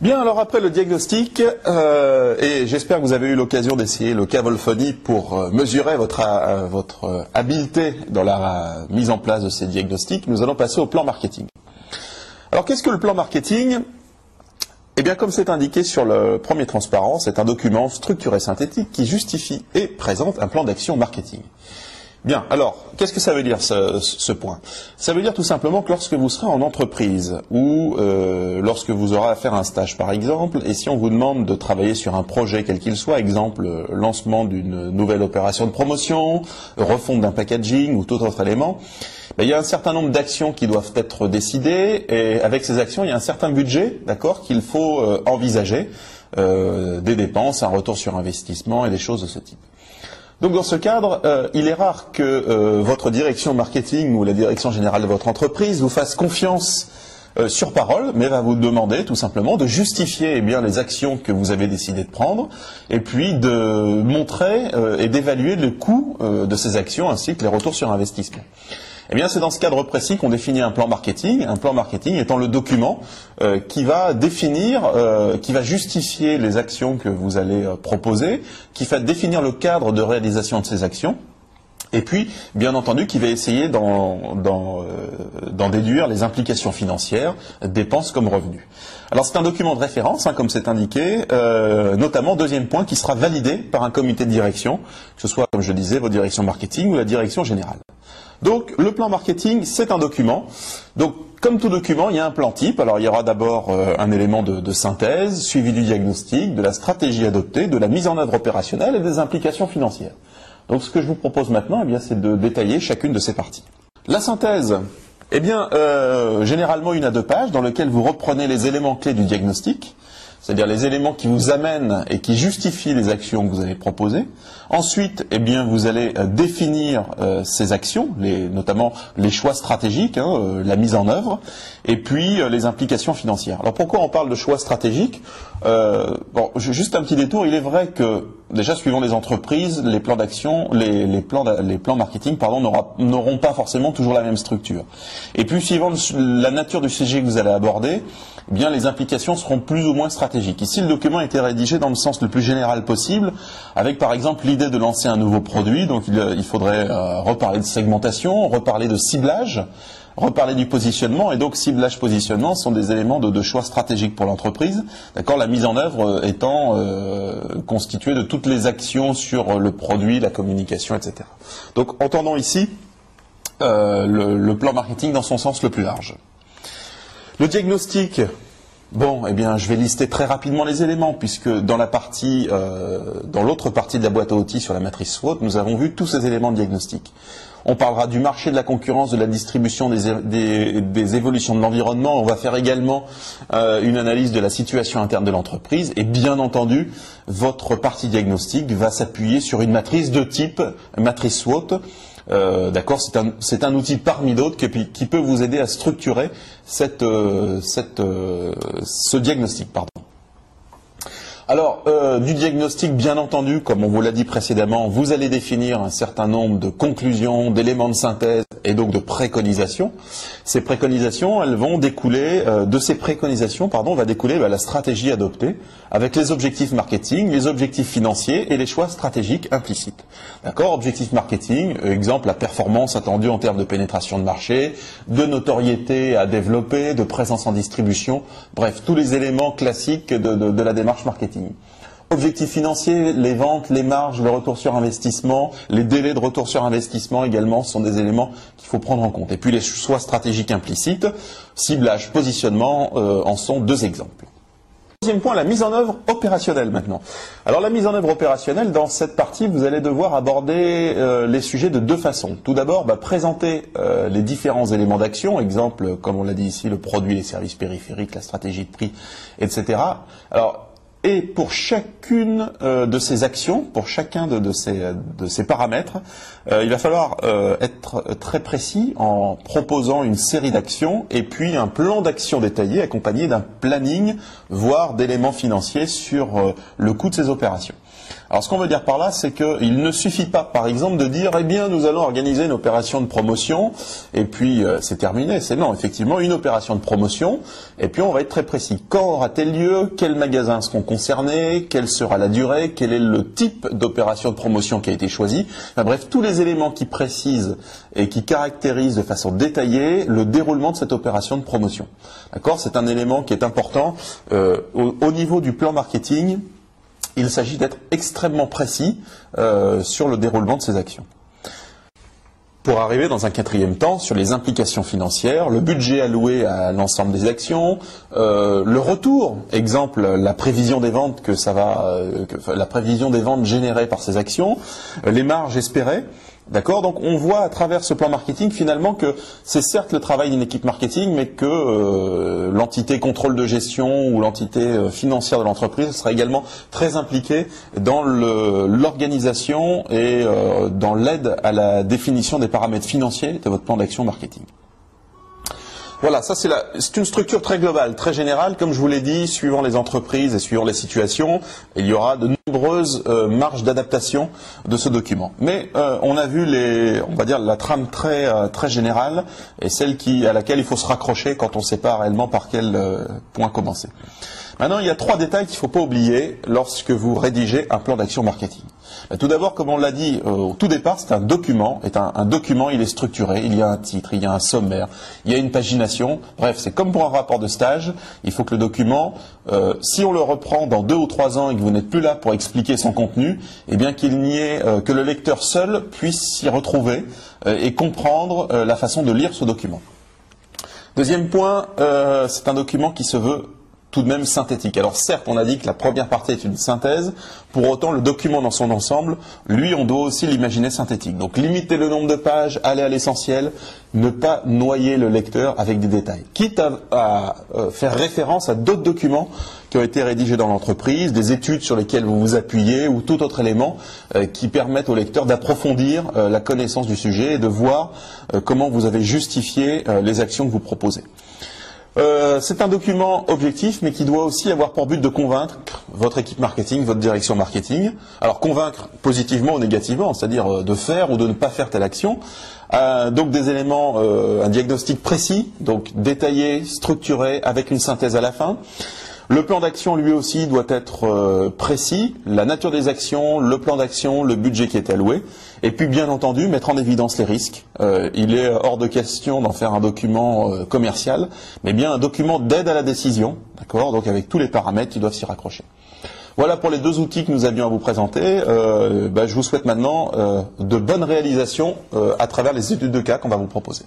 Bien, alors après le diagnostic, euh, et j'espère que vous avez eu l'occasion d'essayer le Cavolphonie pour euh, mesurer votre, euh, votre habileté dans la mise en place de ces diagnostics, nous allons passer au plan marketing. Alors qu'est-ce que le plan marketing? Eh bien, comme c'est indiqué sur le premier transparent, c'est un document structuré synthétique qui justifie et présente un plan d'action marketing. Bien, alors, qu'est-ce que ça veut dire ce, point? Ça veut dire tout simplement que lorsque vous serez en entreprise ou euh, lorsque vous aurez à faire un stage par exemple, et si on vous demande de travailler sur un projet quel qu'il soit, exemple lancement d'une nouvelle opération de promotion, refonte d'un packaging ou tout autre élément, ben, il y a un certain nombre d'actions qui doivent être décidées et avec ces actions, il y a un certain budget, d'accord, qu'il faut euh, envisager, euh, des dépenses, un retour sur investissement et des choses de ce type. Donc dans ce cadre, euh, il est rare que euh, votre direction marketing ou la direction générale de votre entreprise vous fasse confiance euh, sur parole, mais va vous demander tout simplement de justifier eh les actions que vous avez décidé de prendre, et puis de montrer et d'évaluer le coût de ces actions ainsi que les retours sur investissement. Eh bien, c'est dans ce cadre précis qu'on définit un plan marketing. Un plan marketing étant le document euh, qui va définir, euh, qui va justifier les actions que vous allez euh, proposer, qui va définir le cadre de réalisation de ces actions. Et puis, bien entendu, qui va essayer d'en déduire les implications financières, dépenses comme revenus. Alors c'est un document de référence, hein, comme c'est indiqué, notamment, deuxième point, qui sera validé par un comité de direction, que ce soit, comme je disais, votre direction marketing ou la direction générale. Donc le plan marketing, c'est un document. Donc comme tout document, il y a un plan type. Alors il y aura d'abord euh, un élément de, synthèse, suivi du diagnostic, de la stratégie adoptée, de la mise en œuvre opérationnelle et des implications financières. Donc ce que je vous propose maintenant, eh c'est de détailler chacune de ces parties. La synthèse, eh bien, euh, généralement une à deux pages dans lesquelles vous reprenez les éléments clés du diagnostic c'est-à-dire les éléments qui vous amènent et qui justifient les actions que vous allez proposer. Ensuite, eh bien, vous allez euh, définir euh, ces actions, notamment les choix stratégiques, hein, euh, la mise en œuvre, et puis les implications financières. Alors pourquoi on parle de choix stratégiques? Bon, juste un petit détour. Il est vrai que déjà, suivant les entreprises, les plans d'action, les, plans, les plans marketing, n'auront pas forcément toujours la même structure. Et puis, suivant la nature du sujet que vous allez aborder, eh bien, les implications seront plus ou moins stratégiques. Ici, le document a été rédigé dans le sens le plus général possible, avec par exemple l'idée de lancer un nouveau produit. Donc, il, faudrait euh, reparler de segmentation, reparler de ciblage, reparler du positionnement. Et donc, ciblage, positionnement sont des éléments de, choix stratégiques pour l'entreprise. D'accord, la mise en œuvre euh, étant euh, constituée de toutes les actions sur le produit, la communication, etc. Donc, entendons ici le plan marketing dans son sens le plus large. Le diagnostic, bon, eh bien, je vais lister très rapidement les éléments, puisque dans la partie, euh, dans l'autre partie de la boîte à outils sur la matrice SWOT, nous avons vu tous ces éléments de diagnostic. On parlera du marché, de la concurrence, de la distribution, des, évolutions de l'environnement. On va faire également euh, une analyse de la situation interne de l'entreprise. Et bien entendu, votre partie diagnostic va s'appuyer sur une matrice de type matrice SWOT euh, d'accord, c'est un, outil parmi d'autres qui, peut vous aider à structurer euh, euh, ce diagnostic. Pardon. Alors, du diagnostic, bien entendu, comme on vous l'a dit précédemment, vous allez définir un certain nombre de conclusions, d'éléments de synthèse et donc de préconisations. Ces préconisations, elles vont découler, euh, de ces préconisations, pardon, va découler bah, la stratégie adoptée avec les objectifs marketing, les objectifs financiers et les choix stratégiques implicites. D'accord? Objectif marketing, euh, exemple, la performance attendue en termes de pénétration de marché, de notoriété à développer, de présence en distribution, bref, tous les éléments classiques de la démarche marketing. Objectifs financiers, les ventes, les marges, le retour sur investissement, les délais de retour sur investissement également sont des éléments qu'il faut prendre en compte. Et puis les choix stratégiques implicites, ciblage, positionnement euh, en sont deux exemples. Deuxième point, la mise en œuvre opérationnelle maintenant. Alors la mise en œuvre opérationnelle, dans cette partie, vous allez devoir aborder euh, les sujets de deux façons. Tout d'abord, bah, présenter euh, les différents éléments d'action, exemple, comme on l'a dit ici, le produit, les services périphériques, la stratégie de prix, etc. Alors, et pour chacune euh, de ces actions, pour chacun de, ces, paramètres, euh, il va falloir euh, être très précis en proposant une série d'actions et puis un plan d'action détaillé accompagné d'un planning, voire d'éléments financiers sur le coût de ces opérations. Alors ce qu'on veut dire par là, c'est qu'il ne suffit pas, par exemple, de dire, eh bien, nous allons organiser une opération de promotion, et puis euh, c'est terminé. C'est non, effectivement, une opération de promotion, et puis on va être très précis. Quand aura-t-elle lieu? Quels magasins seront concernés? Quelle sera la durée? Quel est le type d'opération de promotion qui a été choisi enfin, Bref, tous les éléments qui précisent et qui caractérisent de façon détaillée le déroulement de cette opération de promotion. D'accord? C'est un élément qui est important euh, au, au niveau du plan marketing il s'agit d'être extrêmement précis euh, sur le déroulement de ces actions. Pour arriver dans un quatrième temps sur les implications financières, le budget alloué à l'ensemble des actions, euh, le retour, exemple la prévision des ventes que ça va, euh, la prévision des ventes générées par ces actions, les marges espérées, D'accord Donc on voit à travers ce plan marketing finalement que c'est certes le travail d'une équipe marketing, mais que euh, l'entité contrôle de gestion ou l'entité euh, financière de l'entreprise sera également très impliquée dans l'organisation et euh, dans l'aide à la définition des paramètres financiers de votre plan d'action marketing. Voilà, ça c'est une structure très globale, très générale. Comme je vous l'ai dit, suivant les entreprises et suivant les situations, il y aura de nombreuses euh, marges d'adaptation de ce document. Mais euh, on a vu les, on va dire la trame très euh, très générale et celle qui à laquelle il faut se raccrocher quand on ne sait pas réellement par quel point commencer. Maintenant, il y a trois détails qu'il ne faut pas oublier lorsque vous rédigez un plan d'action marketing. Tout d'abord, comme on l'a dit euh, au tout départ, c'est un document. Un, document, il est structuré. Il y a un titre, il y a un sommaire, il y a une pagination. Bref, c'est comme pour un rapport de stage. Il faut que le document, euh, si on le reprend dans deux ou trois ans et que vous n'êtes plus là pour expliquer son contenu, eh bien qu'il n'y ait euh, que le lecteur seul puisse s'y retrouver euh, et comprendre euh, la façon de lire ce document. Deuxième point, c'est un document qui se veut tout de même synthétique. Alors certes, on a dit que la première partie est une synthèse, pour autant le document dans son ensemble, lui, on doit aussi l'imaginer synthétique. Donc limiter le nombre de pages, aller à l'essentiel, ne pas noyer le lecteur avec des détails. Quitte à, à faire référence à d'autres documents qui ont été rédigés dans l'entreprise, des études sur lesquelles vous vous appuyez ou tout autre élément euh, qui permettent au lecteur d'approfondir euh, la connaissance du sujet et de voir euh, comment vous avez justifié les actions que vous proposez. Euh, c'est un document objectif, mais qui doit aussi avoir pour but de convaincre votre équipe marketing, votre direction marketing. Alors convaincre positivement ou négativement, c'est-à-dire euh, de faire ou de ne pas faire telle action. Euh, donc des éléments, euh, un diagnostic précis, donc détaillé, structuré, avec une synthèse à la fin. Le plan d'action, lui aussi, doit être précis, la nature des actions, le plan d'action, le budget qui est alloué, et puis bien entendu mettre en évidence les risques. Euh, il est hors de question d'en faire un document euh, commercial, mais bien un document d'aide à la décision, d'accord, donc avec tous les paramètres qui doivent s'y raccrocher. Voilà pour les deux outils que nous avions à vous présenter. Euh, bah, je vous souhaite maintenant de bonnes réalisations à travers les études de cas qu'on va vous proposer.